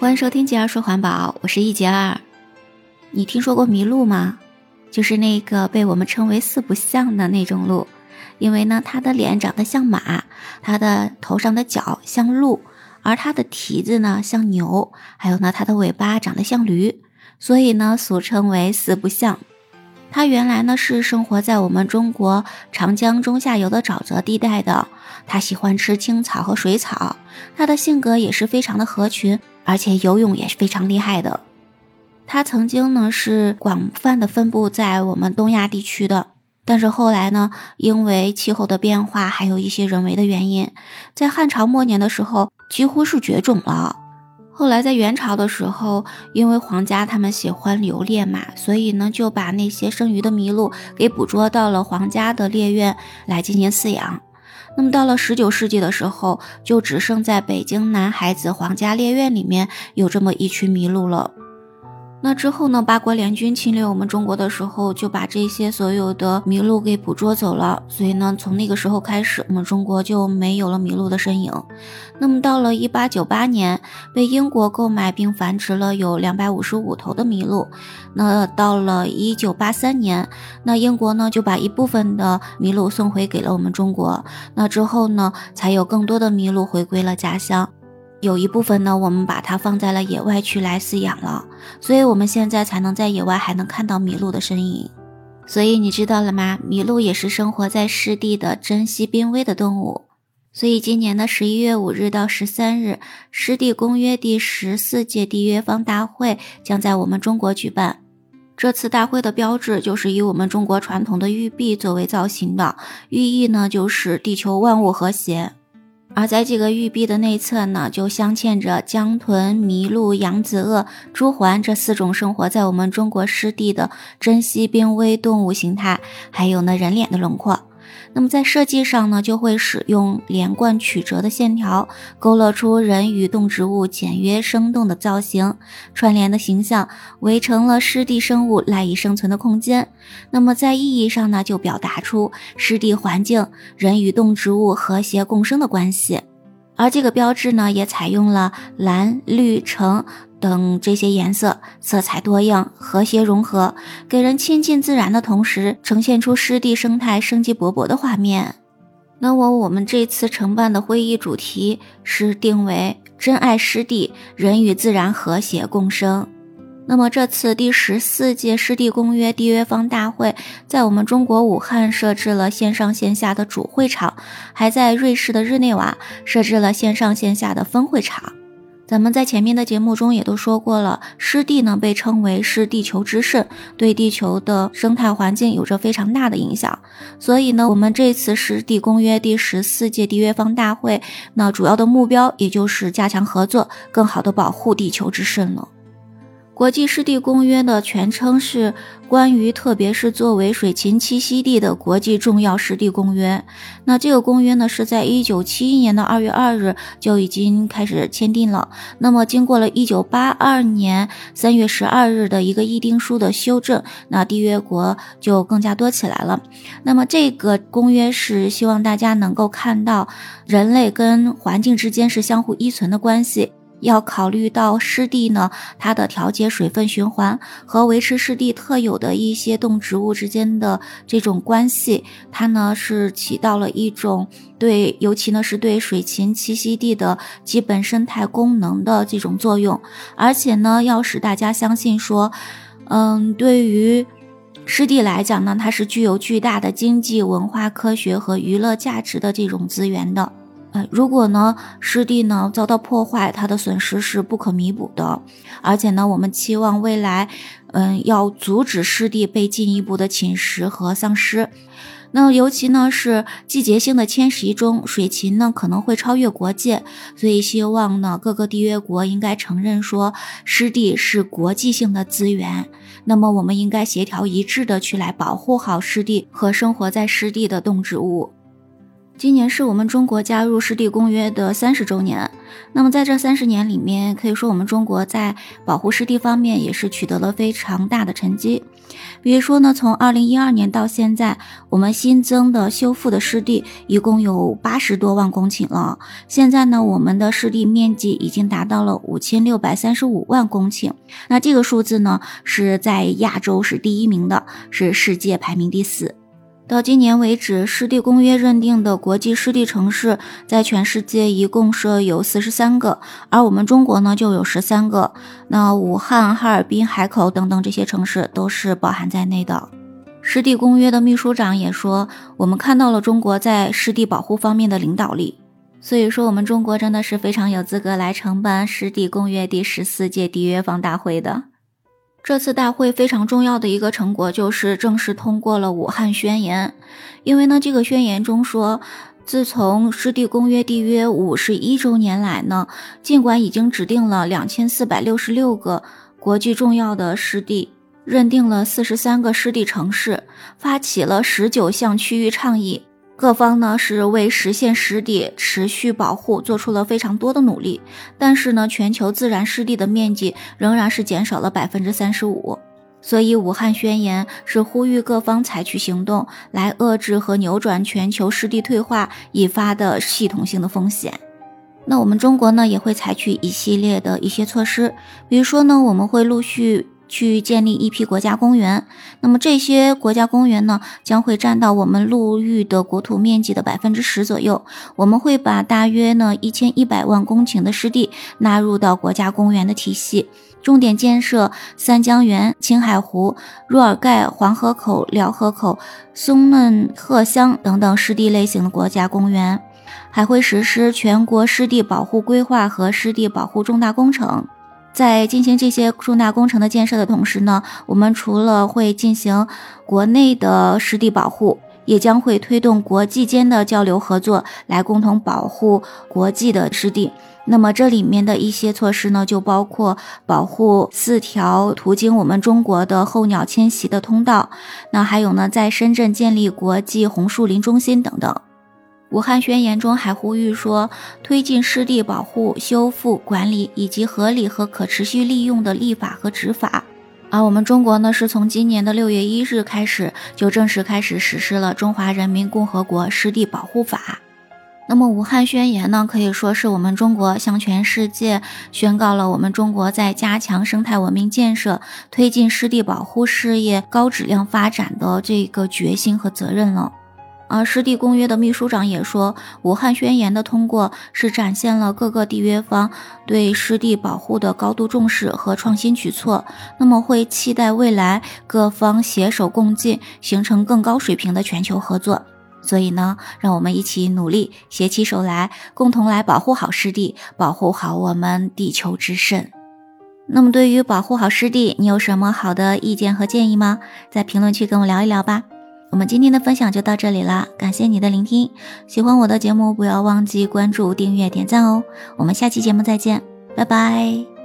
欢迎收听杰儿说环保，我是一杰儿。你听说过麋鹿吗？就是那个被我们称为四不像的那种鹿，因为呢，它的脸长得像马，它的头上的角像鹿，而它的蹄子呢像牛，还有呢，它的尾巴长得像驴，所以呢，俗称为四不像。它原来呢是生活在我们中国长江中下游的沼泽地带的。它喜欢吃青草和水草，它的性格也是非常的合群，而且游泳也是非常厉害的。它曾经呢是广泛的分布在我们东亚地区的，但是后来呢，因为气候的变化，还有一些人为的原因，在汉朝末年的时候几乎是绝种了。后来在元朝的时候，因为皇家他们喜欢游猎嘛，所以呢就把那些剩余的麋鹿给捕捉到了皇家的猎院来进行饲养。那么到了十九世纪的时候，就只剩在北京男孩子皇家猎苑里面有这么一群麋鹿了。那之后呢？八国联军侵略我们中国的时候，就把这些所有的麋鹿给捕捉走了。所以呢，从那个时候开始，我们中国就没有了麋鹿的身影。那么到了一八九八年，被英国购买并繁殖了有两百五十五头的麋鹿。那到了一九八三年，那英国呢就把一部分的麋鹿送回给了我们中国。那之后呢，才有更多的麋鹿回归了家乡。有一部分呢，我们把它放在了野外去来饲养了，所以我们现在才能在野外还能看到麋鹿的身影。所以你知道了吗？麋鹿也是生活在湿地的珍稀濒危的动物。所以今年的十一月五日到十三日，湿地公约第十四届缔约方大会将在我们中国举办。这次大会的标志就是以我们中国传统的玉璧作为造型的，寓意呢就是地球万物和谐。而在这个玉璧的内侧呢，就镶嵌着江豚、麋鹿、扬子鳄、朱鹮这四种生活在我们中国湿地的珍稀濒危动物形态，还有呢人脸的轮廓。那么在设计上呢，就会使用连贯曲折的线条，勾勒出人与动植物简约生动的造型，串联的形象，围成了湿地生物赖以生存的空间。那么在意义上呢，就表达出湿地环境人与动植物和谐共生的关系。而这个标志呢，也采用了蓝、绿、橙。等这些颜色，色彩多样，和谐融合，给人亲近自然的同时，呈现出湿地生态生机勃勃的画面。那我我们这次承办的会议主题是定为“珍爱湿地，人与自然和谐共生”。那么这次第十四届湿地公约缔约方大会在我们中国武汉设置了线上线下的主会场，还在瑞士的日内瓦设置了线上线下的分会场。咱们在前面的节目中也都说过了，湿地呢被称为是地球之肾，对地球的生态环境有着非常大的影响。所以呢，我们这次湿地公约第十四届缔约方大会，那主要的目标也就是加强合作，更好的保护地球之肾了。国际湿地公约的全称是《关于特别是作为水禽栖息地的国际重要湿地公约》。那这个公约呢，是在一九七一年的二月二日就已经开始签订了。那么，经过了一九八二年三月十二日的一个议定书的修正，那缔约国就更加多起来了。那么，这个公约是希望大家能够看到人类跟环境之间是相互依存的关系。要考虑到湿地呢，它的调节水分循环和维持湿地特有的一些动植物之间的这种关系，它呢是起到了一种对，尤其呢是对水禽栖息地的基本生态功能的这种作用，而且呢要使大家相信说，嗯，对于湿地来讲呢，它是具有巨大的经济、文化、科学和娱乐价值的这种资源的。呃，如果呢湿地呢遭到破坏，它的损失是不可弥补的。而且呢，我们期望未来，嗯，要阻止湿地被进一步的侵蚀和丧失。那尤其呢是季节性的迁徙中，水禽呢可能会超越国界，所以希望呢各个缔约国应该承认说，湿地是国际性的资源。那么我们应该协调一致的去来保护好湿地和生活在湿地的动植物。今年是我们中国加入湿地公约的三十周年。那么在这三十年里面，可以说我们中国在保护湿地方面也是取得了非常大的成绩。比如说呢，从二零一二年到现在，我们新增的修复的湿地一共有八十多万公顷了。现在呢，我们的湿地面积已经达到了五千六百三十五万公顷。那这个数字呢，是在亚洲是第一名的，是世界排名第四。到今年为止，湿地公约认定的国际湿地城市在全世界一共设有四十三个，而我们中国呢就有十三个。那武汉、哈尔滨、海口等等这些城市都是包含在内的。湿地公约的秘书长也说，我们看到了中国在湿地保护方面的领导力，所以说我们中国真的是非常有资格来承办湿地公约第十四届缔约方大会的。这次大会非常重要的一个成果就是正式通过了《武汉宣言》，因为呢，这个宣言中说，自从湿地公约缔约五十一周年来呢，尽管已经指定了两千四百六十六个国际重要的湿地，认定了四十三个湿地城市，发起了十九项区域倡议。各方呢是为实现湿地持续保护做出了非常多的努力，但是呢，全球自然湿地的面积仍然是减少了百分之三十五。所以，武汉宣言是呼吁各方采取行动来遏制和扭转全球湿地退化引发的系统性的风险。那我们中国呢也会采取一系列的一些措施，比如说呢，我们会陆续。去建立一批国家公园，那么这些国家公园呢，将会占到我们陆域的国土面积的百分之十左右。我们会把大约呢一千一百万公顷的湿地纳入到国家公园的体系，重点建设三江源、青海湖、若尔盖、黄河口、辽河口、松嫩鹤乡等等湿地类型的国家公园，还会实施全国湿地保护规划和湿地保护重大工程。在进行这些重大工程的建设的同时呢，我们除了会进行国内的湿地保护，也将会推动国际间的交流合作，来共同保护国际的湿地。那么这里面的一些措施呢，就包括保护四条途经我们中国的候鸟迁徙的通道，那还有呢，在深圳建立国际红树林中心等等。武汉宣言中还呼吁说，推进湿地保护、修复、管理以及合理和可持续利用的立法和执法。而我们中国呢，是从今年的六月一日开始，就正式开始实施了《中华人民共和国湿地保护法》。那么，武汉宣言呢，可以说是我们中国向全世界宣告了我们中国在加强生态文明建设、推进湿地保护事业高质量发展的这个决心和责任了。而湿地公约的秘书长也说，武汉宣言的通过是展现了各个缔约方对湿地保护的高度重视和创新举措。那么会期待未来各方携手共进，形成更高水平的全球合作。所以呢，让我们一起努力，携起手来，共同来保护好湿地，保护好我们地球之肾。那么对于保护好湿地，你有什么好的意见和建议吗？在评论区跟我聊一聊吧。我们今天的分享就到这里啦，感谢你的聆听。喜欢我的节目，不要忘记关注、订阅、点赞哦。我们下期节目再见，拜拜。